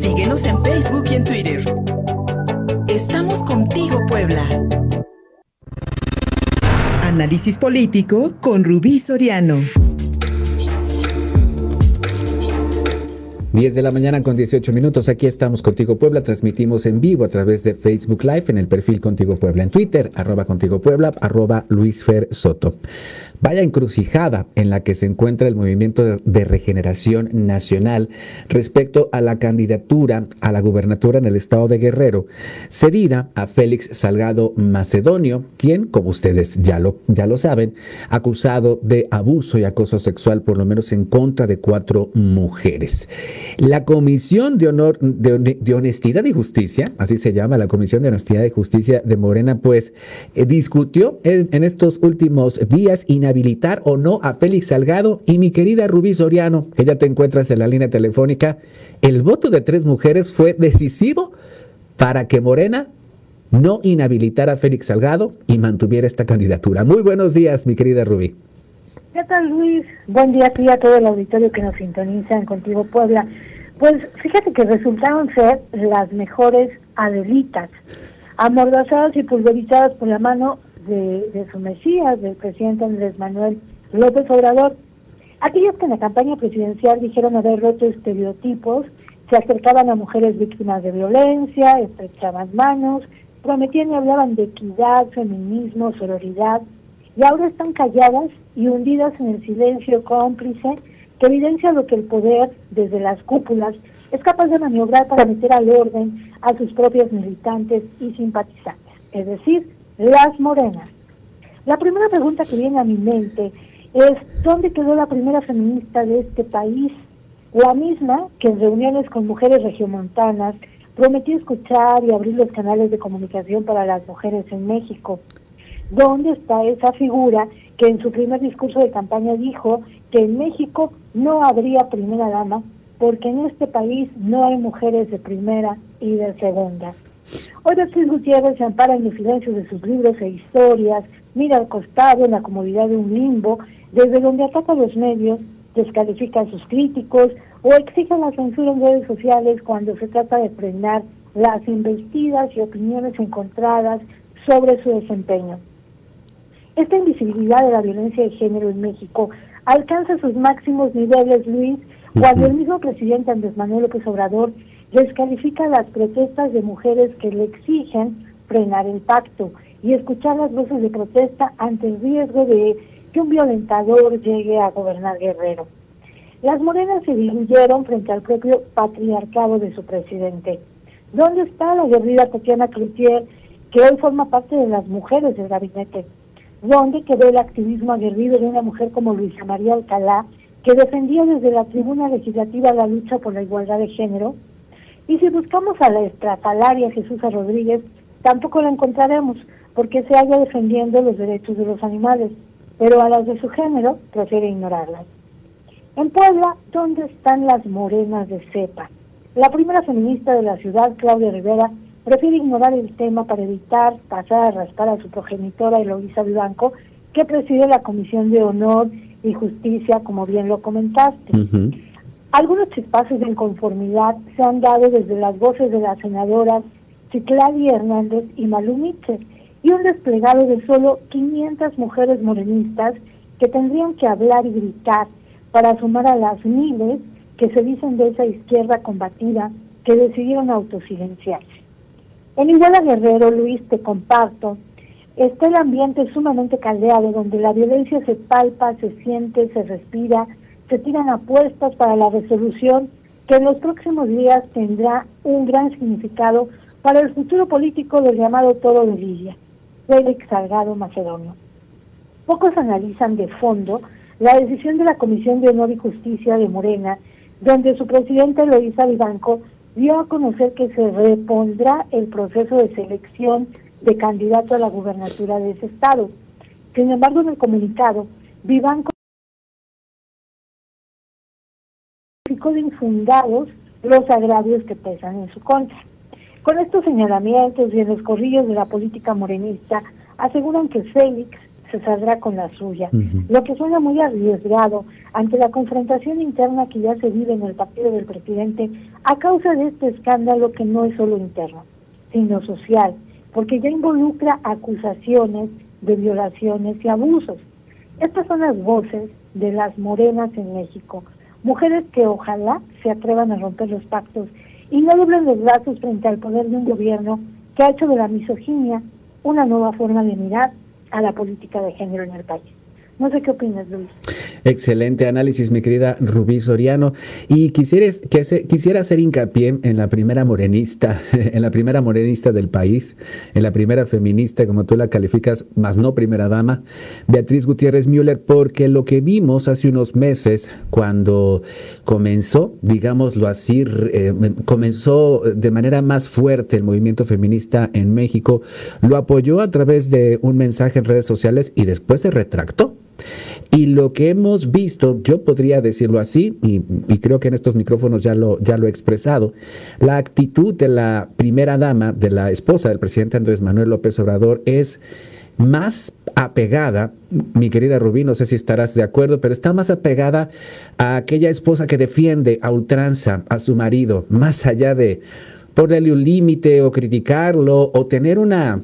Síguenos en Facebook y en Twitter. Estamos contigo, Puebla. Análisis político con Rubí Soriano. 10 de la mañana con 18 minutos. Aquí estamos Contigo Puebla. Transmitimos en vivo a través de Facebook Live en el perfil Contigo Puebla en Twitter, arroba Contigo Puebla, arroba Luis Fer Soto. Vaya encrucijada en la que se encuentra el movimiento de regeneración nacional respecto a la candidatura a la gubernatura en el estado de Guerrero, cedida a Félix Salgado Macedonio, quien, como ustedes ya lo, ya lo saben, acusado de abuso y acoso sexual por lo menos en contra de cuatro mujeres. La Comisión de, Honor, de, Honestidad y Justicia, así se llama la Comisión de Honestidad y Justicia de Morena, pues eh, discutió en, estos últimos días inhabilitar o no a Félix Salgado y mi querida Rubí Soriano, que ya te encuentras en la línea telefónica. El voto de tres mujeres fue decisivo para que Morena no inhabilitara a Félix Salgado y mantuviera esta candidatura. Muy buenos días, mi querida Rubí. ¿Qué tal, Luis? Buen día a a todo el auditorio que nos sintoniza en Contigo Puebla. Pues fíjate que resultaron ser las mejores adelitas, amordazadas y pulverizadas por la mano de, su mesías, del presidente Andrés Manuel López Obrador. Aquellos que en la campaña presidencial dijeron haber roto estereotipos, se acercaban a mujeres víctimas de violencia, estrechaban manos, prometían y hablaban de equidad, feminismo, sororidad, y ahora están calladas y hundidas en el silencio cómplice que evidencia lo que el poder, desde las cúpulas, es capaz de maniobrar para meter al orden a sus propios militantes y simpatizantes, es decir, las morenas. La primera pregunta que viene a mi mente es, ¿dónde quedó la primera feminista de este país? La misma que en reuniones con mujeres regiomontanas prometió escuchar y abrir los canales de comunicación para las mujeres en México. ¿Dónde está esa figura que en su primer discurso de campaña dijo que en México no habría primera dama porque en este país no hay mujeres de primera y de segunda? Hoy Beatriz Gutiérrez se ampara en los silencios de sus libros e historias, mira al costado en la comodidad de un limbo, desde donde ataca a los medios, descalifica a sus críticos o exige la censura en redes sociales cuando se trata de frenar las investidas y opiniones encontradas sobre su desempeño. Esta invisibilidad de la violencia de género en México alcanza sus máximos niveles, Luis, cuando el mismo presidente Andrés Manuel López Obrador descalifica las protestas de mujeres que le exigen frenar el pacto y escuchar las voces de protesta ante el riesgo de que un violentador llegue a gobernar Guerrero. Las morenas se diluyeron frente al propio patriarcado de su presidente. ¿Dónde está la guerrilla Tatiana Cloutier, que hoy forma parte de las mujeres del gabinete? ¿Dónde quedó el activismo aguerrido de una mujer como Luisa María Alcalá, que defendía desde la tribuna legislativa la lucha por la igualdad de género? Y si buscamos a la estrafalaria Jesús Rodríguez, tampoco la encontraremos, porque se halla defendiendo los derechos de los animales, pero a las de su género prefiere ignorarlas. En Puebla, ¿dónde están las morenas de cepa? La primera feminista de la ciudad, Claudia Rivera, prefiere ignorar el tema para evitar pasar a raspar a su progenitora Eloisa Blanco, que preside la Comisión de Honor y Justicia, como bien lo comentaste. Algunos chispazos de inconformidad se han dado desde las voces de las senadoras Cicladi Hernández y Malú Mitchell, y un desplegado de solo 500 mujeres morenistas que tendrían que hablar y gritar para sumar a las miles que se dicen de esa izquierda combatida que decidieron autosilenciarse. En Iguala Guerrero, Luis, te comparto, está el ambiente sumamente caldeado, donde la violencia se palpa, se siente, se respira, se tiran apuestas para la resolución que en los próximos días tendrá un gran significado para el futuro político del llamado Toro de Lidia, Félix Salgado Macedonio. Pocos analizan de fondo la decisión de la Comisión de Honor y Justicia de Morena, donde su presidente Eloísa Vivanco dio a conocer que se repondrá el proceso de selección de candidato a la gubernatura de ese estado. Sin embargo, en el comunicado, Vivanco de infundados los agravios que pesan en su contra. Con estos señalamientos y en los corrillos de la política morenista, aseguran que Félix se saldrá con la suya, lo que suena muy arriesgado ante la confrontación interna que ya se vive en el partido del presidente a causa de este escándalo que no es solo interno, sino social, porque ya involucra acusaciones de violaciones y abusos. Estas son las voces de las morenas en México, mujeres que ojalá se atrevan a romper los pactos y no doblen los brazos frente al poder de un gobierno que ha hecho de la misoginia una nueva forma de mirar a la política de género en el país. No sé qué opinas, Luis. Excelente análisis, mi querida Rubí Soriano. Y quisieras, que quisiera hacer hincapié en la primera morenista, en la primera morenista del país, en la primera feminista, como tú la calificas, más no primera dama, Beatriz Gutiérrez Müller, porque lo que vimos hace unos meses, cuando comenzó, digámoslo así, eh, comenzó de manera más fuerte el movimiento feminista en México, lo apoyó a través de un mensaje en redes sociales y después se retractó. Y lo que hemos visto, yo podría decirlo así, y, creo que en estos micrófonos ya lo, ya lo he expresado, la actitud de la primera dama, de la esposa del presidente Andrés Manuel López Obrador, es más apegada, mi querida Rubí, no sé si estarás de acuerdo, pero está más apegada a aquella esposa que defiende a ultranza a su marido, más allá de ponerle un límite o criticarlo o tener una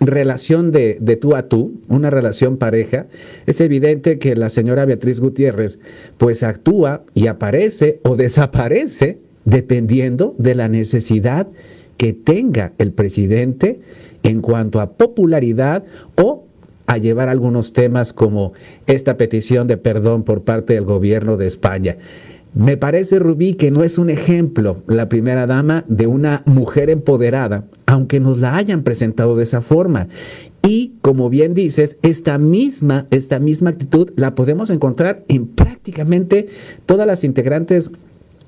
relación de, tú a tú, una relación pareja, es evidente que la señora Beatriz Gutiérrez pues actúa y aparece o desaparece dependiendo de la necesidad que tenga el presidente en cuanto a popularidad o a llevar algunos temas como esta petición de perdón por parte del gobierno de España. Me parece, Rubí, que no es un ejemplo la primera dama de una mujer empoderada, aunque nos la hayan presentado de esa forma. Y como bien dices, esta misma, esta misma actitud la podemos encontrar en prácticamente todas las integrantes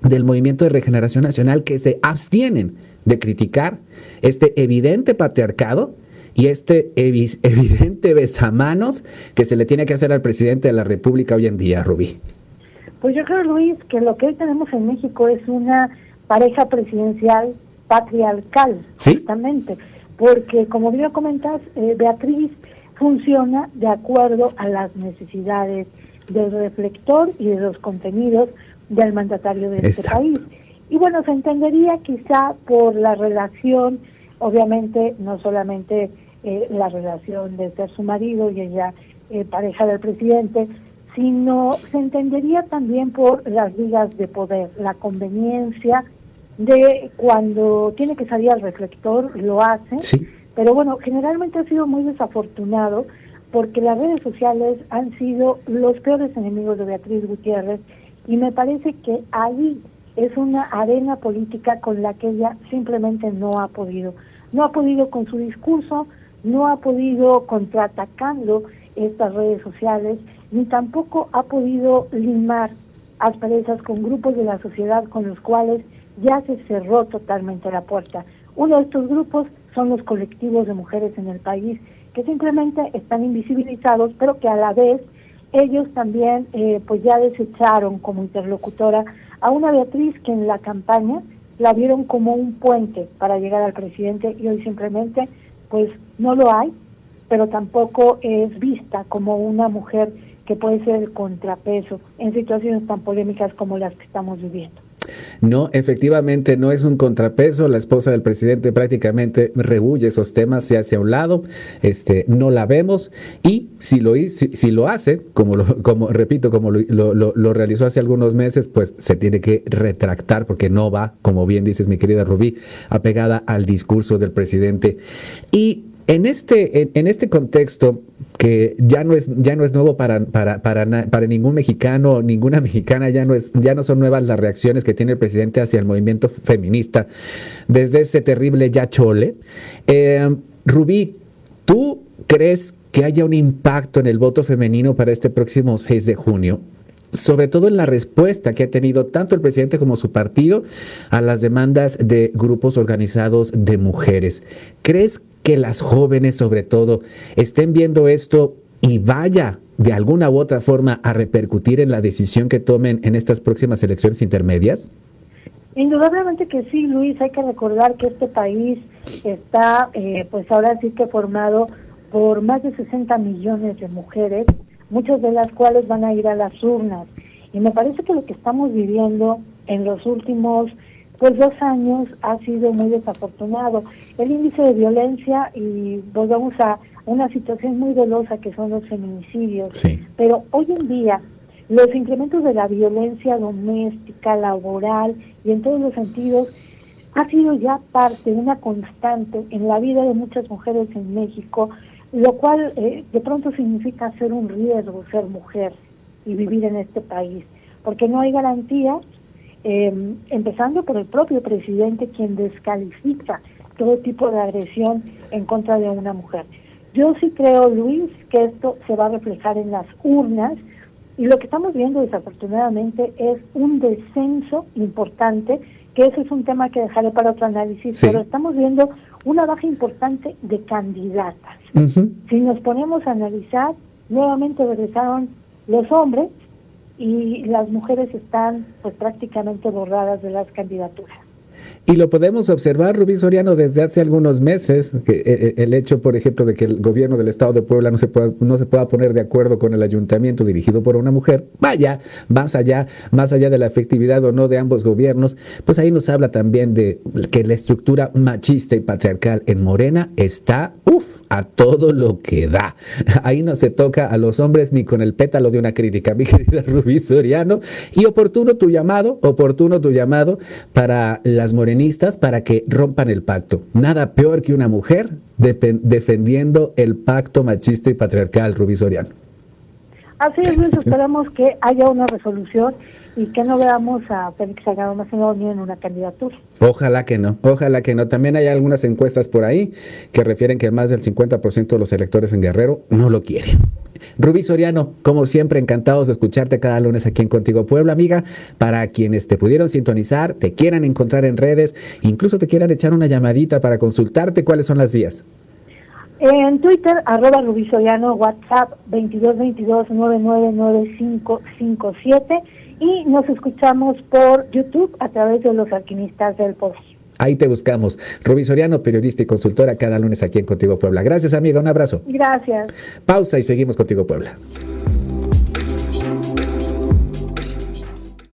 del movimiento de regeneración nacional que se abstienen de criticar este evidente patriarcado y este evidente besamanos que se le tiene que hacer al presidente de la República hoy en día, Rubí. Pues yo creo, Luis, que lo que hoy tenemos en México es una pareja presidencial patriarcal, justamente, porque como bien comentas, eh, Beatriz funciona de acuerdo a las necesidades del reflector y de los contenidos del mandatario de este país. Y bueno, se entendería quizá por la relación, obviamente no solamente eh, la relación de ser su marido y ella eh, pareja del presidente, sino se entendería también por las ligas de poder, la conveniencia de cuando tiene que salir al reflector, lo hace, pero bueno, generalmente ha sido muy desafortunado porque las redes sociales han sido los peores enemigos de Beatriz Gutiérrez y me parece que ahí es una arena política con la que ella simplemente no ha podido. No ha podido con su discurso, no ha podido contraatacando estas redes sociales ni tampoco ha podido limar asperezas con grupos de la sociedad con los cuales ya se cerró totalmente la puerta. Uno de estos grupos son los colectivos de mujeres en el país que simplemente están invisibilizados, pero que a la vez ellos también eh, pues ya desecharon como interlocutora a una Beatriz que en la campaña la vieron como un puente para llegar al presidente y hoy simplemente pues no lo hay, pero tampoco es vista como una mujer que puede ser el contrapeso en situaciones tan polémicas como las que estamos viviendo. No, efectivamente no es un contrapeso. La esposa del presidente prácticamente rehuye esos temas, se hace a un lado, este, no la vemos y si lo, si, lo hace, como, lo, como repito, como lo, lo, realizó hace algunos meses, pues se tiene que retractar porque no va, como bien dices mi querida Rubí, apegada al discurso del presidente. Y en este, en, este contexto, que ya no es, ya no es nuevo para, para, para, para, ningún mexicano, ninguna mexicana, ya no, es, ya no son nuevas las reacciones que tiene el presidente hacia el movimiento feminista desde ese terrible ya chole. Eh, Rubí, ¿tú crees que haya un impacto en el voto femenino para este próximo 6 de junio? sobre todo en la respuesta que ha tenido tanto el presidente como su partido a las demandas de grupos organizados de mujeres. ¿Crees que las jóvenes sobre todo estén viendo esto y vaya de alguna u otra forma a repercutir en la decisión que tomen en estas próximas elecciones intermedias? Indudablemente que sí, Luis. Hay que recordar que este país está, eh, pues ahora sí que formado por más de 60 millones de mujeres, muchas de las cuales van a ir a las urnas. Y me parece que lo que estamos viviendo en los últimos pues dos años ha sido muy desafortunado. El índice de violencia y volvemos a una situación muy dolosa que son los feminicidios. Pero hoy en día los incrementos de la violencia doméstica, laboral y en todos los sentidos ha sido ya parte, una constante en la vida de muchas mujeres en México, lo cual eh, de pronto significa ser un riesgo ser mujer y vivir en este país, porque no hay garantía, eh, empezando por el propio presidente quien descalifica todo tipo de agresión en contra de una mujer. Yo sí creo, Luis, que esto se va a reflejar en las urnas y lo que estamos viendo desafortunadamente es un descenso importante, que ese es un tema que dejaré para otro análisis, pero estamos viendo una baja importante de candidatas. Si nos ponemos a analizar, nuevamente regresaron los hombres y las mujeres están pues prácticamente borradas de las candidaturas. Y lo podemos observar, Rubí Soriano, desde hace algunos meses, eh, eh, el hecho, por ejemplo, de que el gobierno del Estado de Puebla no se, pueda, no se pueda poner de acuerdo con el ayuntamiento dirigido por una mujer, vaya, más allá, más allá de la efectividad o no de ambos gobiernos, pues ahí nos habla también de que la estructura machista y patriarcal en Morena está, uff, a todo lo que da. Ahí no se toca a los hombres ni con el pétalo de una crítica, mi querida Rubí Soriano. Y oportuno tu llamado, oportuno tu llamado para las morenistas para que rompan el pacto. Nada peor que una mujer defendiendo el pacto machista y patriarcal, Rubí Soriano. Así es, Luis, esperamos que haya una resolución y que no veamos a Félix Salgado Macedonio en una candidatura. Ojalá que no, ojalá que no. También hay algunas encuestas por ahí que refieren que más del 50% de los electores en Guerrero no lo quieren. Rubí Soriano, como siempre, encantados de escucharte cada lunes aquí en Contigo Puebla, amiga. Para quienes te pudieron sintonizar, te quieran encontrar en redes, incluso te quieran echar una llamadita para consultarte, ¿cuáles son las vías? En Twitter, arroba Rubí Soriano, WhatsApp 2222-999557 y nos escuchamos por YouTube a través de los alquimistas del poder. Ahí te buscamos. Rubí Soriano, periodista y consultora, cada lunes aquí en Contigo Puebla. Gracias, amiga. Un abrazo. Gracias. Pausa y seguimos Contigo Puebla.